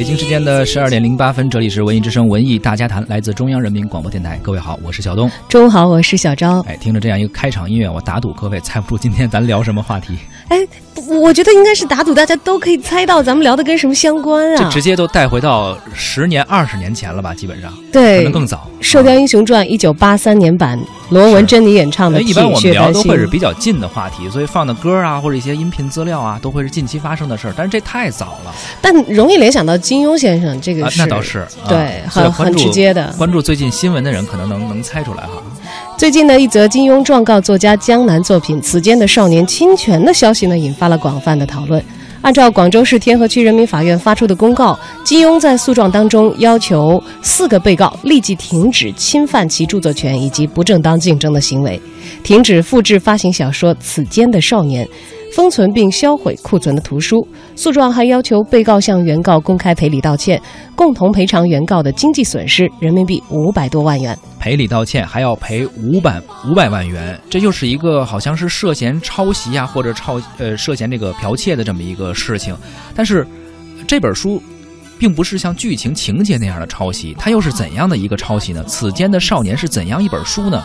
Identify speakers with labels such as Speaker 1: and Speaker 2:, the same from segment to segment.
Speaker 1: 北京时间的十二点零八分，这里是文艺之声文艺大家谈，来自中央人民广播电台。各位好，我是小东。
Speaker 2: 中午好，我是小昭。
Speaker 1: 哎，听着这样一个开场音乐，我打赌各位猜不出今天咱聊什么话题。
Speaker 2: 哎，我觉得应该是打赌，大家都可以猜到咱们聊的跟什么相关
Speaker 1: 啊？就直接都带回到十年、二十年前了吧？基本上，
Speaker 2: 对，
Speaker 1: 可能更早。
Speaker 2: 《射雕英雄传》一九八三年版，罗文珍妮演唱的。
Speaker 1: 一般我们聊都会是比较近的话题，所以放的歌啊，或者一些音频资料啊，都会是近期发生的事儿。但是这太早了，
Speaker 2: 但容易联想到金庸先生这个。
Speaker 1: 那倒是，
Speaker 2: 对，很很直接的。
Speaker 1: 关注最近新闻的人，可能能能猜出来哈。
Speaker 2: 最近的一则金庸状告作家江南作品《此间的少年》侵权的消息呢，引发了广泛的讨论。按照广州市天河区人民法院发出的公告，金庸在诉状当中要求四个被告立即停止侵犯其著作权以及不正当竞争的行为，停止复制发行小说《此间的少年》。封存并销毁库存的图书。诉状还要求被告向原告公开赔礼道歉，共同赔偿原告的经济损失人民币五百多万元。
Speaker 1: 赔礼道歉还要赔五百五百万元，这就是一个好像是涉嫌抄袭啊，或者抄呃涉嫌这个剽窃的这么一个事情。但是这本书并不是像剧情情节那样的抄袭，它又是怎样的一个抄袭呢？此间的少年是怎样一本书呢？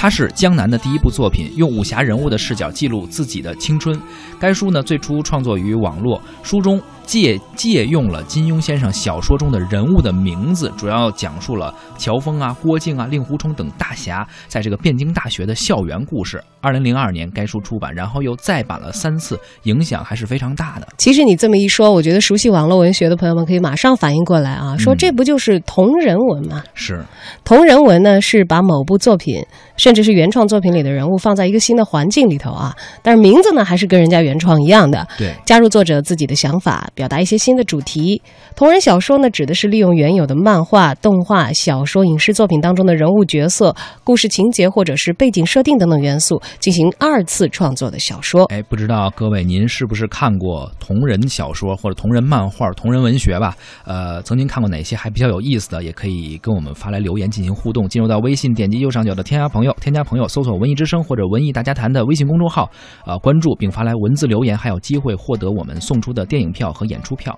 Speaker 1: 它是江南的第一部作品，用武侠人物的视角记录自己的青春。该书呢，最初创作于网络，书中。借借用了金庸先生小说中的人物的名字，主要讲述了乔峰啊、郭靖啊、令狐冲等大侠在这个汴京大学的校园故事。二零零二年，该书出版，然后又再版了三次，影响还是非常大的。
Speaker 2: 其实你这么一说，我觉得熟悉网络文学的朋友们可以马上反应过来啊，说这不就是同人文吗？
Speaker 1: 是，
Speaker 2: 同人文呢是把某部作品，甚至是原创作品里的人物放在一个新的环境里头啊，但是名字呢还是跟人家原创一样的，
Speaker 1: 对，
Speaker 2: 加入作者自己的想法。表达一些新的主题。同人小说呢，指的是利用原有的漫画、动画、小说、影视作品当中的人物角色、故事情节或者是背景设定等等元素，进行二次创作的小说。
Speaker 1: 哎，不知道各位您是不是看过同人小说或者同人漫画、同人文学吧？呃，曾经看过哪些还比较有意思的，也可以跟我们发来留言进行互动。进入到微信，点击右上角的添加朋友，添加朋友，搜索“文艺之声”或者“文艺大家谈”的微信公众号，呃，关注并发来文字留言，还有机会获得我们送出的电影票和演出票。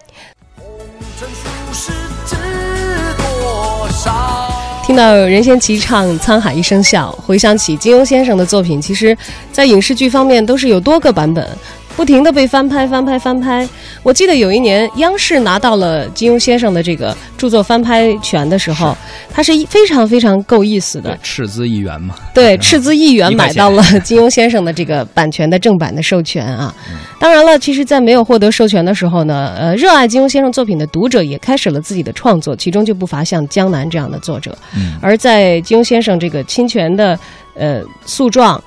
Speaker 2: 听到任贤齐唱《沧海一声笑》，回想起金庸先生的作品，其实，在影视剧方面都是有多个版本。不停的被翻拍、翻拍、翻拍。我记得有一年，央视拿到了金庸先生的这个著作翻拍权的时候，他是非常非常够意思的，
Speaker 1: 斥资一元嘛。
Speaker 2: 对，斥资一元买到了金庸先生的这个版权的正版的授权啊。当然了，其实，在没有获得授权的时候呢，呃，热爱金庸先生作品的读者也开始了自己的创作，其中就不乏像江南这样的作者。而在金庸先生这个侵权的呃诉状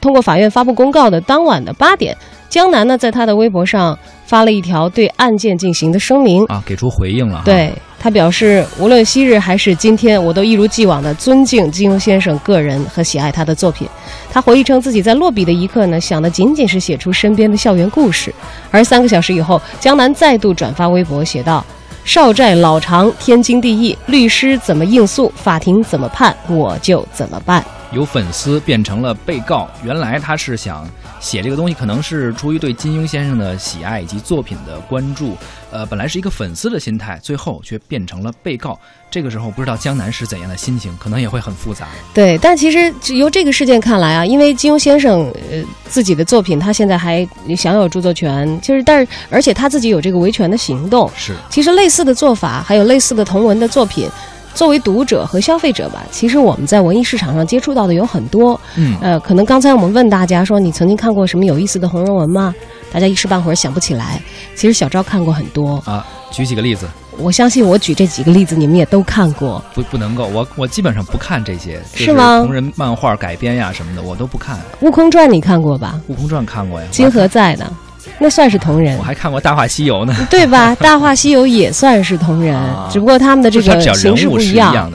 Speaker 2: 通过法院发布公告的当晚的八点。江南呢，在他的微博上发了一条对案件进行的声明
Speaker 1: 啊，给出回应了。
Speaker 2: 对他表示，无论昔日还是今天，我都一如既往的尊敬金庸先生个人和喜爱他的作品。他回忆称，自己在落笔的一刻呢，想的仅仅是写出身边的校园故事。而三个小时以后，江南再度转发微博，写道：“少债老长，天经地义。律师怎么应诉，法庭怎么判，我就怎么办。”
Speaker 1: 有粉丝变成了被告，原来他是想。写这个东西可能是出于对金庸先生的喜爱以及作品的关注，呃，本来是一个粉丝的心态，最后却变成了被告。这个时候不知道江南是怎样的心情，可能也会很复杂。
Speaker 2: 对，但其实由这个事件看来啊，因为金庸先生呃自己的作品，他现在还享有著作权，就是但是而且他自己有这个维权的行动。
Speaker 1: 是，
Speaker 2: 其实类似的做法，还有类似的同文的作品。作为读者和消费者吧，其实我们在文艺市场上接触到的有很多。
Speaker 1: 嗯，
Speaker 2: 呃，可能刚才我们问大家说，你曾经看过什么有意思的红人文吗？大家一时半会儿想不起来。其实小昭看过很多
Speaker 1: 啊，举几个例子。
Speaker 2: 我相信我举这几个例子，你们也都看过。
Speaker 1: 不，不能够，我我基本上不看这些，
Speaker 2: 是吗？
Speaker 1: 同人漫画改编呀什么的，我都不看。
Speaker 2: 悟空传你看过吧？
Speaker 1: 悟空传看过呀。
Speaker 2: 金河在的。那算是同人，
Speaker 1: 我还看过《大话西游》呢，
Speaker 2: 对吧？《大话西游》也算是同人，只不过他们的这个形式不
Speaker 1: 一
Speaker 2: 样。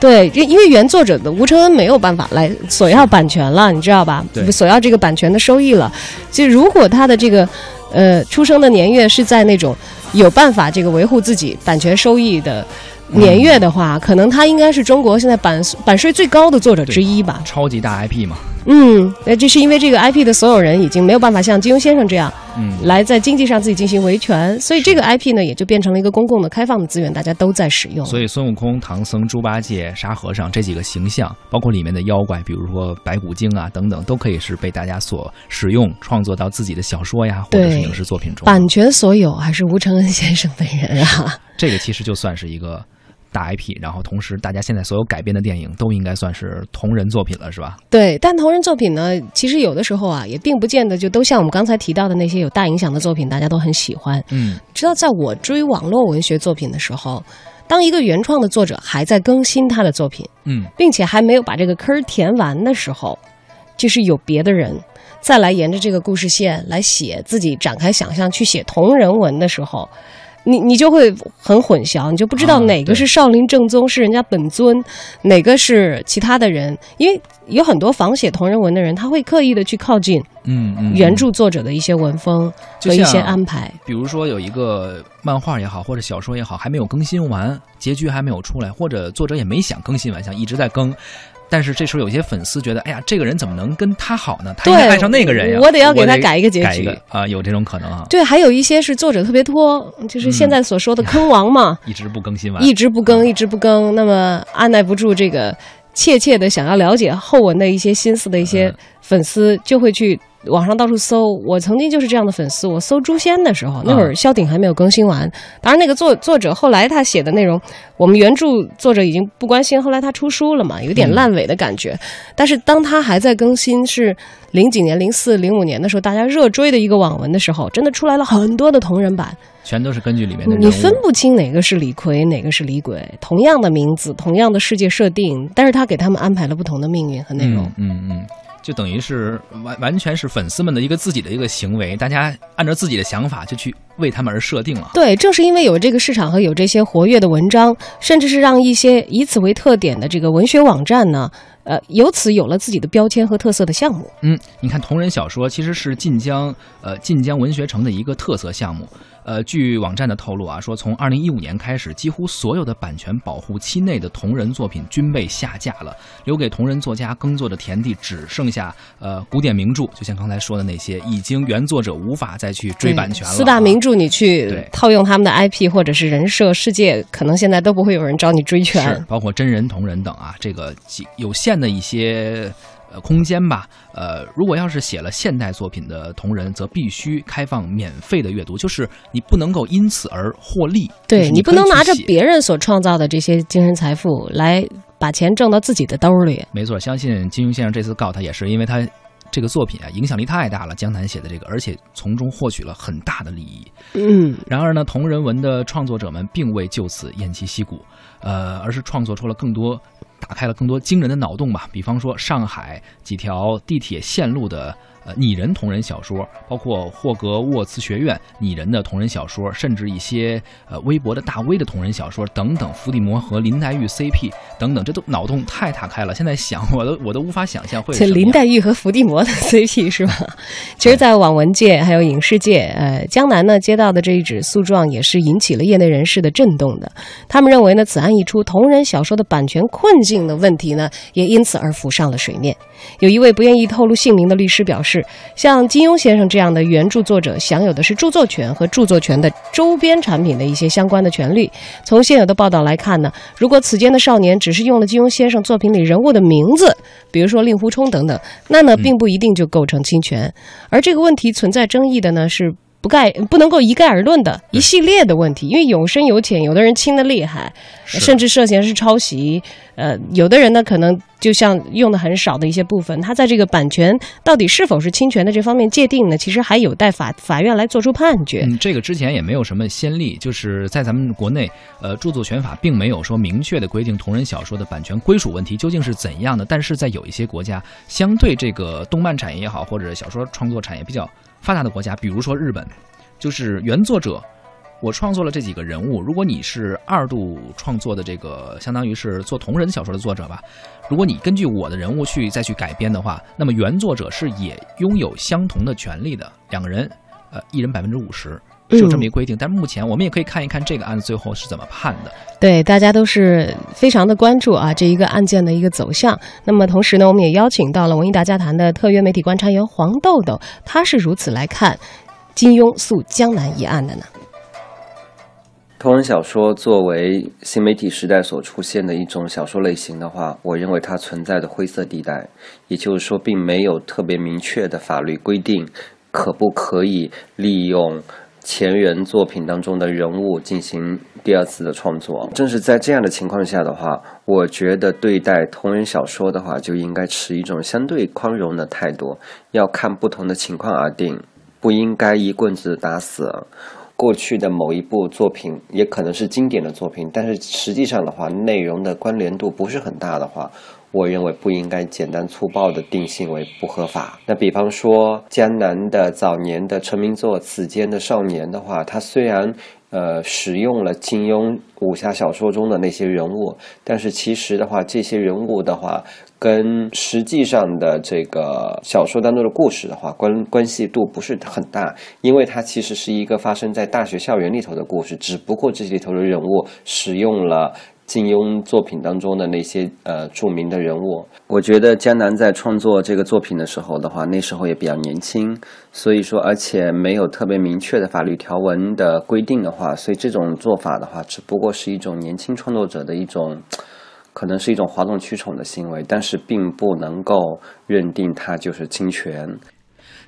Speaker 2: 对，因为原作者的吴承恩没有办法来索要版权了，你知道吧？索要这个版权的收益了。就如果他的这个呃出生的年月是在那种有办法这个维护自己版权收益的年月的话，可能他应该是中国现在版版税最高的作者之一吧？
Speaker 1: 超级大 IP 嘛。
Speaker 2: 嗯，那这是因为这个 IP 的所有人已经没有办法像金庸先生这样，
Speaker 1: 嗯，
Speaker 2: 来在经济上自己进行维权，所以这个 IP 呢也就变成了一个公共的、开放的资源，大家都在使用。
Speaker 1: 所以孙悟空、唐僧、猪八戒、沙和尚这几个形象，包括里面的妖怪，比如说白骨精啊等等，都可以是被大家所使用，创作到自己的小说呀或者是影视作品中。
Speaker 2: 版权所有还是吴承恩先生本人啊？
Speaker 1: 这个其实就算是一个。大 IP，然后同时，大家现在所有改编的电影都应该算是同人作品了，是吧？
Speaker 2: 对，但同人作品呢，其实有的时候啊，也并不见得就都像我们刚才提到的那些有大影响的作品，大家都很喜欢。
Speaker 1: 嗯，
Speaker 2: 知道在我追网络文学作品的时候，当一个原创的作者还在更新他的作品，
Speaker 1: 嗯，
Speaker 2: 并且还没有把这个坑填完的时候，就是有别的人再来沿着这个故事线来写自己展开想象去写同人文的时候。你你就会很混淆，你就不知道哪个是少林正宗是人家本尊，哪个是其他的人，因为有很多仿写同人文的人，他会刻意的去靠近，
Speaker 1: 嗯嗯，
Speaker 2: 原著作者的一些文风和一些安排。
Speaker 1: 比如说有一个漫画也好，或者小说也好，还没有更新完，结局还没有出来，或者作者也没想更新完，想一直在更。但是这时候有些粉丝觉得，哎呀，这个人怎么能跟他好呢？他应该爱上那个人呀！
Speaker 2: 我
Speaker 1: 得
Speaker 2: 要给他改一个结局
Speaker 1: 啊，有这种可能啊。
Speaker 2: 对，还有一些是作者特别拖，就是现在所说的坑王嘛，
Speaker 1: 一直不更新完，
Speaker 2: 一直不更，一直不更，那么按耐不住这个切切的想要了解后文的一些心思的一些粉丝，就会去。网上到处搜，我曾经就是这样的粉丝。我搜《诛仙》的时候，那会儿萧鼎还没有更新完。当然，那个作作者后来他写的内容，我们原著作者已经不关心。后来他出书了嘛，有点烂尾的感觉。但是当他还在更新，是零几年、零四、零五年的时候，大家热追的一个网文的时候，真的出来了很多的同人版，
Speaker 1: 全都是根据里面的。
Speaker 2: 你分不清哪个是李逵，哪个是李鬼，同样的名字，同样的世界设定，但是他给他们安排了不同的命运和内容。
Speaker 1: 嗯嗯。就等于是完完全是粉丝们的一个自己的一个行为，大家按照自己的想法就去为他们而设定了。
Speaker 2: 对，正是因为有这个市场和有这些活跃的文章，甚至是让一些以此为特点的这个文学网站呢，呃，由此有了自己的标签和特色的项目。
Speaker 1: 嗯，你看同人小说其实是晋江呃晋江文学城的一个特色项目。呃，据网站的透露啊，说从二零一五年开始，几乎所有的版权保护期内的同人作品均被下架了，留给同人作家耕作的田地只剩下呃古典名著，就像刚才说的那些，已经原作者无法再去追版权了。
Speaker 2: 四大名著你去套用他们的 IP 或者是人设世界，可能现在都不会有人找你追权。
Speaker 1: 是，包括真人同人等啊，这个有限的一些。空间吧，呃，如果要是写了现代作品的同人，则必须开放免费的阅读，就是你不能够因此而获利。
Speaker 2: 对
Speaker 1: 你
Speaker 2: 不能拿着别人所创造的这些精神财富来把钱挣到自己的兜里。
Speaker 1: 没错，相信金庸先生这次告他也是因为他这个作品啊影响力太大了，江南写的这个，而且从中获取了很大的利益。
Speaker 2: 嗯，
Speaker 1: 然而呢，同人文的创作者们并未就此偃旗息鼓，呃，而是创作出了更多。打开了更多惊人的脑洞吧，比方说上海几条地铁线路的。呃，拟人同人小说，包括霍格沃茨学院拟人的同人小说，甚至一些呃微博的大 V 的同人小说等等，伏地魔和林黛玉 CP 等等，这都脑洞太打开了。现在想，我都我都无法想象会。
Speaker 2: 这林黛玉和伏地魔的 CP 是吧？其实，在网文界还有影视界，呃，江南呢接到的这一纸诉状也是引起了业内人士的震动的。他们认为呢，此案一出，同人小说的版权困境的问题呢，也因此而浮上了水面。有一位不愿意透露姓名的律师表示，像金庸先生这样的原著作者享有的是著作权和著作权的周边产品的一些相关的权利。从现有的报道来看呢，如果此间的少年只是用了金庸先生作品里人物的名字，比如说令狐冲等等，那呢并不一定就构成侵权。而这个问题存在争议的呢是。不概不能够一概而论的一系列的问题，因为有深有浅，有的人轻的厉害，甚至涉嫌是抄袭。呃，有的人呢，可能就像用的很少的一些部分，他在这个版权到底是否是侵权的这方面界定呢，其实还有待法法院来做出判决。
Speaker 1: 嗯，这个之前也没有什么先例，就是在咱们国内，呃，著作权法并没有说明确的规定同人小说的版权归属问题究竟是怎样的。但是在有一些国家，相对这个动漫产业也好，或者小说创作产业比较。发达的国家，比如说日本，就是原作者，我创作了这几个人物。如果你是二度创作的这个，相当于是做同人小说的作者吧，如果你根据我的人物去再去改编的话，那么原作者是也拥有相同的权利的。两个人，呃，一人百分之五十，是有这么一个规定。但是目前我们也可以看一看这个案子最后是怎么判的。
Speaker 2: 对，大家都是非常的关注啊这一个案件的一个走向。那么同时呢，我们也邀请到了文艺大家谈的特约媒体观察员黄豆豆，他是如此来看金庸诉江南一案的呢？
Speaker 3: 同人小说作为新媒体时代所出现的一种小说类型的话，我认为它存在的灰色地带，也就是说，并没有特别明确的法律规定可不可以利用前人作品当中的人物进行第二次的创作。正是在这样的情况下的话，我觉得对待同人小说的话，就应该持一种相对宽容的态度，要看不同的情况而定，不应该一棍子打死。过去的某一部作品也可能是经典的作品，但是实际上的话，内容的关联度不是很大的话，我认为不应该简单粗暴的定性为不合法。那比方说江南的早年的成名作《此间的少年》的话，他虽然呃使用了金庸武侠小说中的那些人物，但是其实的话，这些人物的话。跟实际上的这个小说当中的故事的话，关关系度不是很大，因为它其实是一个发生在大学校园里头的故事，只不过这里头的人物使用了金庸作品当中的那些呃著名的人物。我觉得江南在创作这个作品的时候的话，那时候也比较年轻，所以说而且没有特别明确的法律条文的规定的话，所以这种做法的话，只不过是一种年轻创作者的一种。可能是一种哗众取宠的行为，但是并不能够认定它就是侵权。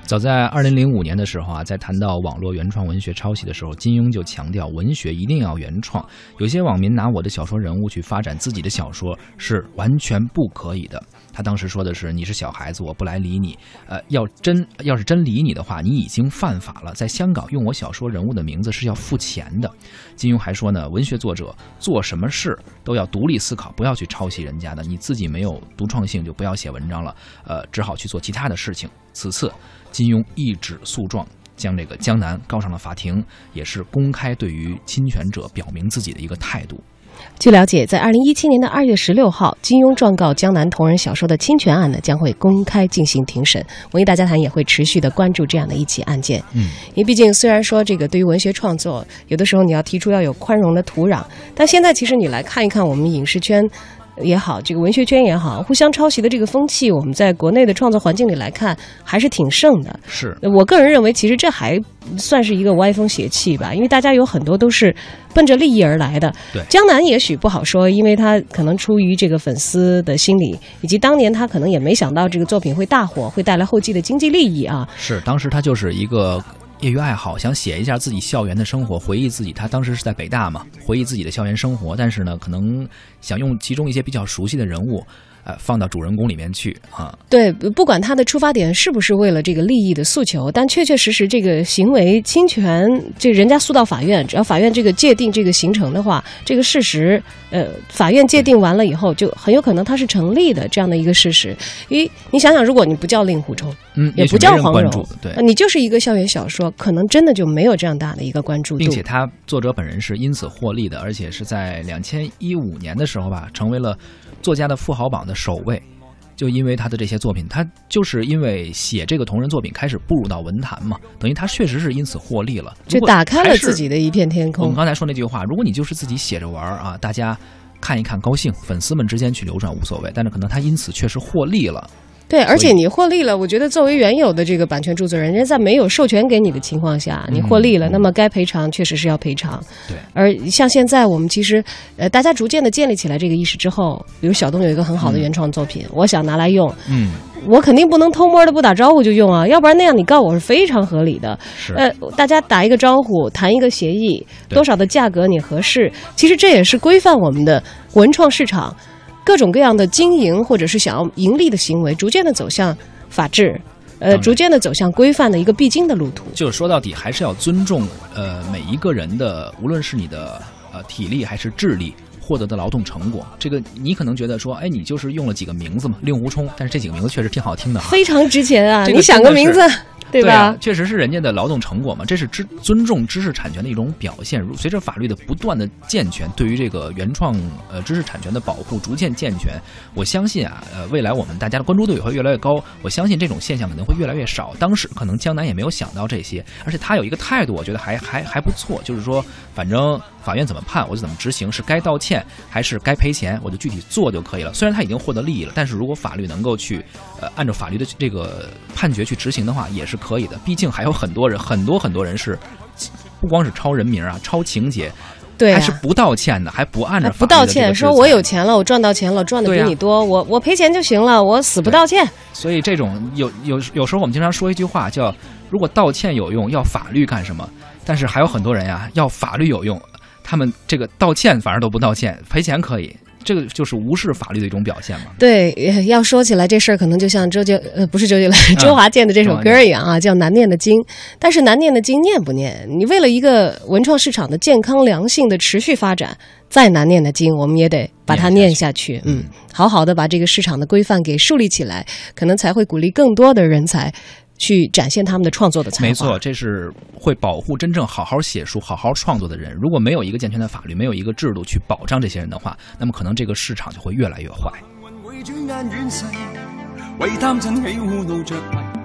Speaker 1: 早在二零零五年的时候啊，在谈到网络原创文学抄袭的时候，金庸就强调文学一定要原创。有些网民拿我的小说人物去发展自己的小说是完全不可以的。他当时说的是：“你是小孩子，我不来理你。呃，要真要是真理你的话，你已经犯法了。在香港用我小说人物的名字是要付钱的。”金庸还说呢：“文学作者做什么事都要独立思考，不要去抄袭人家的。你自己没有独创性，就不要写文章了。呃，只好去做其他的事情。”此次。金庸一纸诉状，将这个江南告上了法庭，也是公开对于侵权者表明自己的一个态度。
Speaker 2: 据了解，在二零一七年的二月十六号，金庸状告江南同人小说的侵权案呢，将会公开进行庭审。文艺大家谈也会持续的关注这样的一起案件。
Speaker 1: 嗯，
Speaker 2: 因为毕竟虽然说这个对于文学创作，有的时候你要提出要有宽容的土壤，但现在其实你来看一看我们影视圈。也好，这个文学圈也好，互相抄袭的这个风气，我们在国内的创作环境里来看，还是挺盛的。
Speaker 1: 是
Speaker 2: 我个人认为，其实这还算是一个歪风邪气吧，因为大家有很多都是奔着利益而来的。
Speaker 1: 对，
Speaker 2: 江南也许不好说，因为他可能出于这个粉丝的心理，以及当年他可能也没想到这个作品会大火，会带来后继的经济利益啊。
Speaker 1: 是，当时他就是一个。业余爱好，想写一下自己校园的生活，回忆自己。他当时是在北大嘛，回忆自己的校园生活。但是呢，可能想用其中一些比较熟悉的人物。呃，放到主人公里面去啊。
Speaker 2: 对，不管他的出发点是不是为了这个利益的诉求，但确确实实这个行为侵权，这人家诉到法院，只要法院这个界定这个形成的话，这个事实，呃，法院界定完了以后，就很有可能它是成立的这样的一个事实。咦，你想想，如果你不叫令狐冲，
Speaker 1: 嗯，
Speaker 2: 也不叫黄
Speaker 1: 蓉，对，
Speaker 2: 你就是一个校园小说，可能真的就没有这样大的一个关注度，
Speaker 1: 并且他作者本人是因此获利的，而且是在两千一五年的时候吧，成为了。作家的富豪榜的首位，就因为他的这些作品，他就是因为写这个同人作品开始步入到文坛嘛，等于他确实是因此获利了，
Speaker 2: 就打开了自己的一片天空。
Speaker 1: 我们刚才说那句话，如果你就是自己写着玩啊，大家看一看高兴，粉丝们之间去流转无所谓，但是可能他因此确实获利了。
Speaker 2: 对，而且你获利了，我觉得作为原有的这个版权著作人，人家在没有授权给你的情况下，你获利了，那么该赔偿确实是要赔偿。
Speaker 1: 对，
Speaker 2: 而像现在我们其实，呃，大家逐渐的建立起来这个意识之后，比如小东有一个很好的原创作品，我想拿来用，
Speaker 1: 嗯，
Speaker 2: 我肯定不能偷摸的不打招呼就用啊，要不然那样你告我是非常合理的。
Speaker 1: 是，
Speaker 2: 呃，大家打一个招呼，谈一个协议，多少的价格你合适，其实这也是规范我们的文创市场。各种各样的经营或者是想要盈利的行为，逐渐的走向法治，呃，逐渐的走向规范的一个必经的路途。
Speaker 1: 就是说到底，还是要尊重呃每一个人的，无论是你的呃体力还是智力获得的劳动成果。这个你可能觉得说，哎，你就是用了几个名字嘛，令狐冲，但是这几个名字确实挺好听的，
Speaker 2: 非常值钱啊！
Speaker 1: 你
Speaker 2: 想个名字，对吧？
Speaker 1: 啊、确实是人家的劳动成果嘛，这是知尊重知识产权的一种表现。随着法律的不断的健全，对于这个原创呃知识产权的保护逐渐健全，我相信啊，呃，未来我们大家的关注度也会越来越高。我相信这种现象可能会越来越少。当时可能江南也没有想到这些，而且他有一个态度，我觉得还还还不错，就是说，反正法院怎么判，我就怎么执行，是该道歉还是该赔钱，我就具体做就可以了。虽然他已经获得利益了，但是如果法律能够去呃按照法律的这个判决去执行的话，也是可以的。毕竟还有很多人，很多很多人是不光是抄人名啊，抄情节。
Speaker 2: 对、
Speaker 1: 啊，还是不道歉的，还不按照
Speaker 2: 不道歉，说我有钱了，我赚到钱了，赚的比你多，
Speaker 1: 啊、
Speaker 2: 我我赔钱就行了，我死不道歉。
Speaker 1: 所以这种有有有时候我们经常说一句话叫：如果道歉有用，要法律干什么？但是还有很多人呀，要法律有用，他们这个道歉反而都不道歉，赔钱可以。这个就是无视法律的一种表现嘛？
Speaker 2: 对，要说起来这事儿，可能就像周杰呃不是周杰伦，周华健的这首歌一样啊，叫难念的经。但是难念的经念不念？你为了一个文创市场的健康良性的持续发展，再难念的经，我们也得把它念下去。嗯，好好的把这个市场的规范给树立起来，可能才会鼓励更多的人才。去展现他们的创作的才华，
Speaker 1: 没错，这是会保护真正好好写书、好好创作的人。如果没有一个健全的法律，没有一个制度去保障这些人的话，那么可能这个市场就会越来越坏。
Speaker 4: 为貪嗔喜惡怒着迷